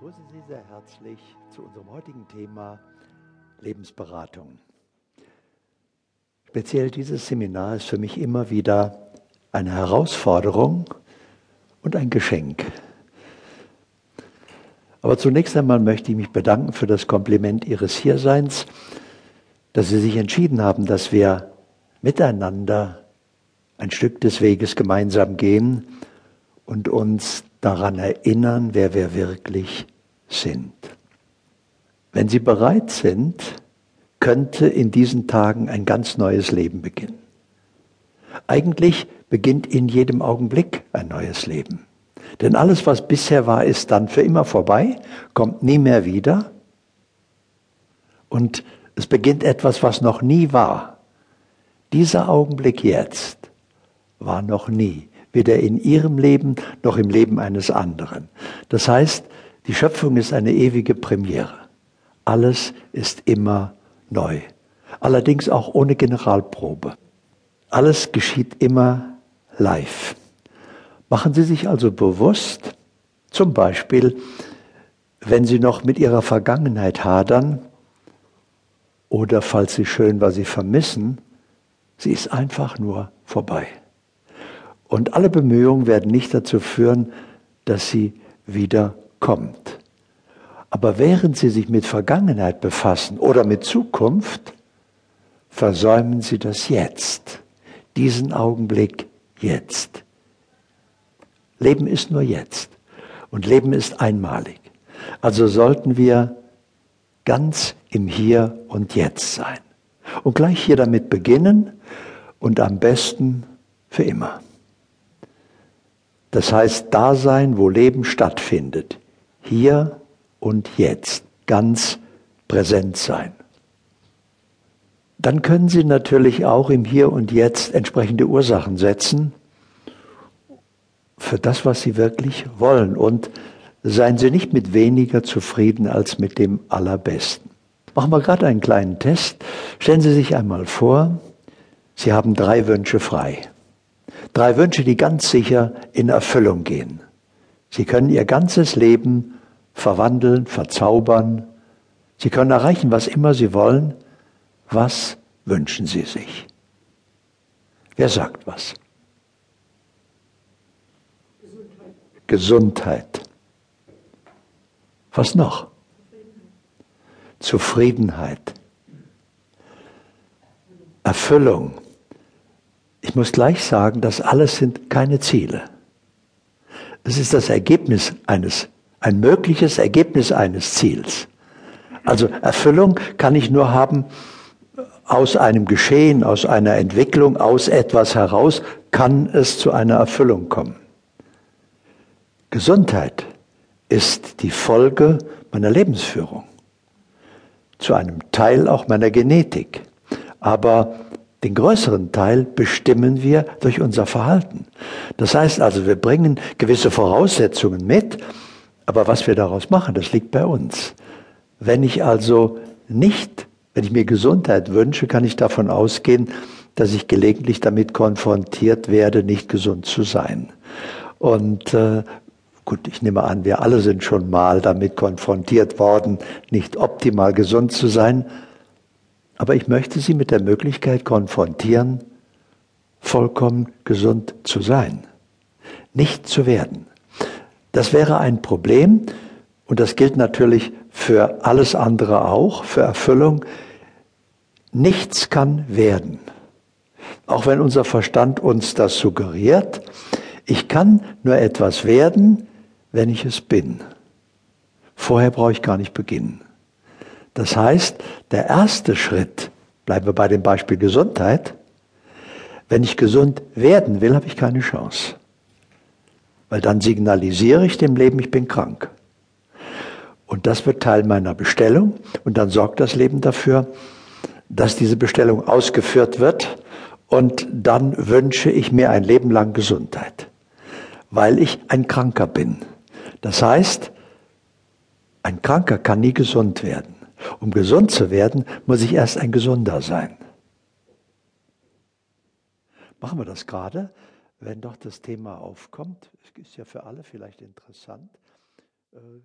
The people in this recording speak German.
begrüße Sie sehr herzlich zu unserem heutigen Thema Lebensberatung. Speziell dieses Seminar ist für mich immer wieder eine Herausforderung und ein Geschenk. Aber zunächst einmal möchte ich mich bedanken für das Kompliment Ihres Hierseins, dass Sie sich entschieden haben, dass wir miteinander ein Stück des Weges gemeinsam gehen und uns daran erinnern, wer wir wirklich sind. Wenn Sie bereit sind, könnte in diesen Tagen ein ganz neues Leben beginnen. Eigentlich beginnt in jedem Augenblick ein neues Leben. Denn alles, was bisher war, ist dann für immer vorbei, kommt nie mehr wieder. Und es beginnt etwas, was noch nie war. Dieser Augenblick jetzt war noch nie weder in ihrem Leben noch im Leben eines anderen. Das heißt, die Schöpfung ist eine ewige Premiere. Alles ist immer neu. Allerdings auch ohne Generalprobe. Alles geschieht immer live. Machen Sie sich also bewusst, zum Beispiel, wenn Sie noch mit Ihrer Vergangenheit hadern oder falls Sie schön was Sie vermissen, sie ist einfach nur vorbei. Und alle Bemühungen werden nicht dazu führen, dass sie wieder kommt. Aber während Sie sich mit Vergangenheit befassen oder mit Zukunft, versäumen Sie das jetzt, diesen Augenblick jetzt. Leben ist nur jetzt und Leben ist einmalig. Also sollten wir ganz im Hier und Jetzt sein. Und gleich hier damit beginnen und am besten für immer. Das heißt, da sein, wo Leben stattfindet. Hier und jetzt. Ganz präsent sein. Dann können Sie natürlich auch im Hier und Jetzt entsprechende Ursachen setzen für das, was Sie wirklich wollen. Und seien Sie nicht mit weniger zufrieden als mit dem Allerbesten. Machen wir gerade einen kleinen Test. Stellen Sie sich einmal vor, Sie haben drei Wünsche frei. Drei Wünsche, die ganz sicher in Erfüllung gehen. Sie können Ihr ganzes Leben verwandeln, verzaubern. Sie können erreichen, was immer Sie wollen. Was wünschen Sie sich? Wer sagt was? Gesundheit. Gesundheit. Was noch? Zufriedenheit. Erfüllung. Ich muss gleich sagen, das alles sind keine Ziele. Es ist das Ergebnis eines, ein mögliches Ergebnis eines Ziels. Also Erfüllung kann ich nur haben aus einem Geschehen, aus einer Entwicklung, aus etwas heraus, kann es zu einer Erfüllung kommen. Gesundheit ist die Folge meiner Lebensführung, zu einem Teil auch meiner Genetik. Aber den größeren Teil bestimmen wir durch unser Verhalten. Das heißt also, wir bringen gewisse Voraussetzungen mit, aber was wir daraus machen, das liegt bei uns. Wenn ich also nicht, wenn ich mir Gesundheit wünsche, kann ich davon ausgehen, dass ich gelegentlich damit konfrontiert werde, nicht gesund zu sein. Und äh, gut, ich nehme an, wir alle sind schon mal damit konfrontiert worden, nicht optimal gesund zu sein. Aber ich möchte Sie mit der Möglichkeit konfrontieren, vollkommen gesund zu sein, nicht zu werden. Das wäre ein Problem und das gilt natürlich für alles andere auch, für Erfüllung. Nichts kann werden. Auch wenn unser Verstand uns das suggeriert, ich kann nur etwas werden, wenn ich es bin. Vorher brauche ich gar nicht beginnen. Das heißt, der erste Schritt, bleiben wir bei dem Beispiel Gesundheit, wenn ich gesund werden will, habe ich keine Chance. Weil dann signalisiere ich dem Leben, ich bin krank. Und das wird Teil meiner Bestellung und dann sorgt das Leben dafür, dass diese Bestellung ausgeführt wird und dann wünsche ich mir ein Leben lang Gesundheit, weil ich ein Kranker bin. Das heißt, ein Kranker kann nie gesund werden. Um gesund zu werden, muss ich erst ein Gesunder sein. Machen wir das gerade, wenn doch das Thema aufkommt. Es ist ja für alle vielleicht interessant. Äh,